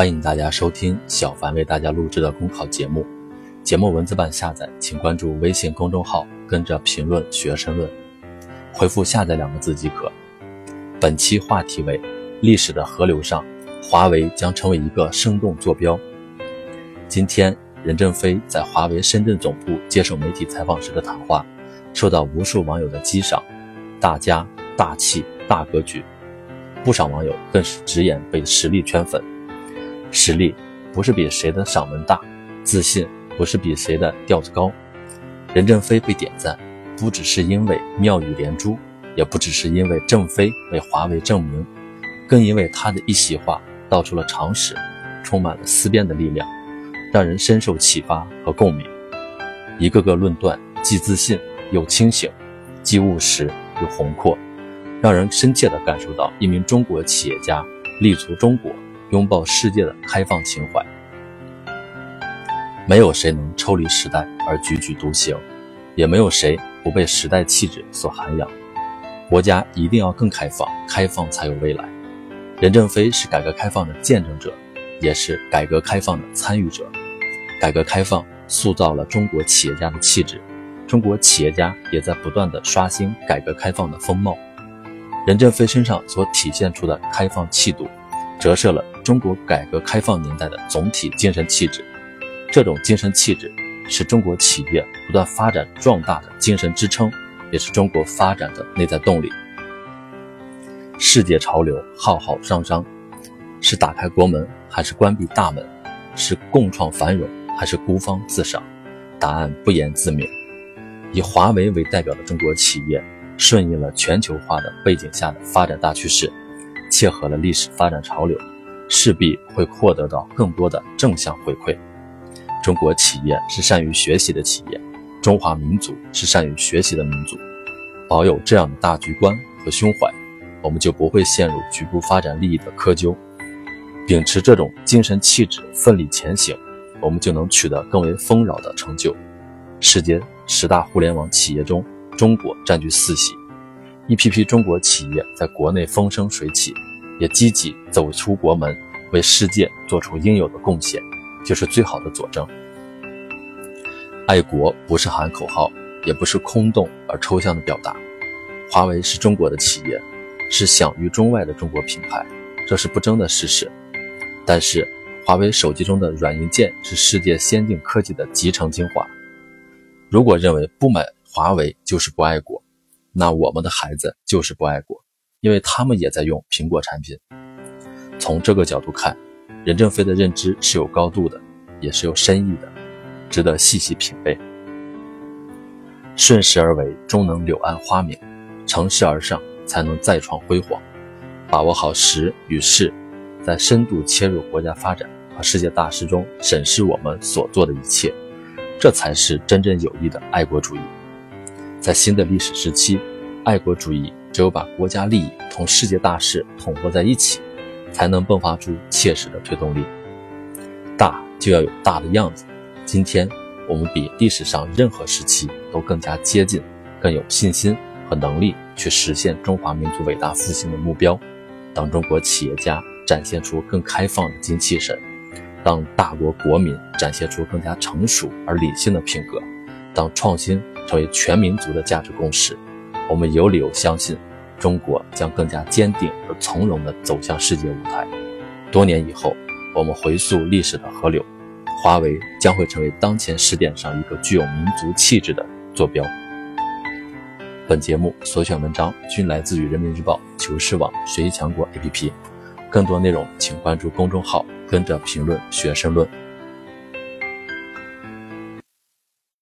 欢迎大家收听小凡为大家录制的公考节目。节目文字版下载，请关注微信公众号，跟着评论学申论，回复“下载”两个字即可。本期话题为：历史的河流上，华为将成为一个生动坐标。今天，任正非在华为深圳总部接受媒体采访时的谈话，受到无数网友的激赏，大家大气大格局。不少网友更是直言被实力圈粉。实力不是比谁的嗓门大，自信不是比谁的调子高。任正非被点赞，不只是因为妙语连珠，也不只是因为正非为华为证明，更因为他的一席话道出了常识，充满了思辨的力量，让人深受启发和共鸣。一个个论断既自信又清醒，既务实又宏阔，让人深切地感受到一名中国企业家立足中国。拥抱世界的开放情怀，没有谁能抽离时代而踽踽独行，也没有谁不被时代气质所涵养。国家一定要更开放，开放才有未来。任正非是改革开放的见证者，也是改革开放的参与者。改革开放塑造了中国企业家的气质，中国企业家也在不断的刷新改革开放的风貌。任正非身上所体现出的开放气度，折射了。中国改革开放年代的总体精神气质，这种精神气质是中国企业不断发展壮大的精神支撑，也是中国发展的内在动力。世界潮流浩浩汤汤，是打开国门还是关闭大门？是共创繁荣还是孤芳自赏？答案不言自明。以华为为代表的中国企业，顺应了全球化的背景下的发展大趋势，切合了历史发展潮流。势必会获得到更多的正向回馈。中国企业是善于学习的企业，中华民族是善于学习的民族。保有这样的大局观和胸怀，我们就不会陷入局部发展利益的窠臼。秉持这种精神气质，奋力前行，我们就能取得更为丰饶的成就。世界十大互联网企业中，中国占据四席，一批批中国企业在国内风生水起。也积极走出国门，为世界做出应有的贡献，就是最好的佐证。爱国不是喊口号，也不是空洞而抽象的表达。华为是中国的企业，是享誉中外的中国品牌，这是不争的事实。但是，华为手机中的软硬件是世界先进科技的集成精华。如果认为不买华为就是不爱国，那我们的孩子就是不爱国。因为他们也在用苹果产品。从这个角度看，任正非的认知是有高度的，也是有深意的，值得细细品味。顺势而为，终能柳暗花明；乘势而上，才能再创辉煌。把握好时与势，在深度切入国家发展和世界大势中审视我们所做的一切，这才是真正有益的爱国主义。在新的历史时期，爱国主义。只有把国家利益同世界大势统合在一起，才能迸发出切实的推动力。大就要有大的样子。今天我们比历史上任何时期都更加接近，更有信心和能力去实现中华民族伟大复兴的目标。当中国企业家展现出更开放的精气神，当大国国民展现出更加成熟而理性的品格，当创新成为全民族的价值共识。我们有理由相信，中国将更加坚定而从容地走向世界舞台。多年以后，我们回溯历史的河流，华为将会成为当前时点上一个具有民族气质的坐标。本节目所选文章均来自于人民日报、求是网、学习强国 APP。更多内容请关注公众号，跟着评论学申论。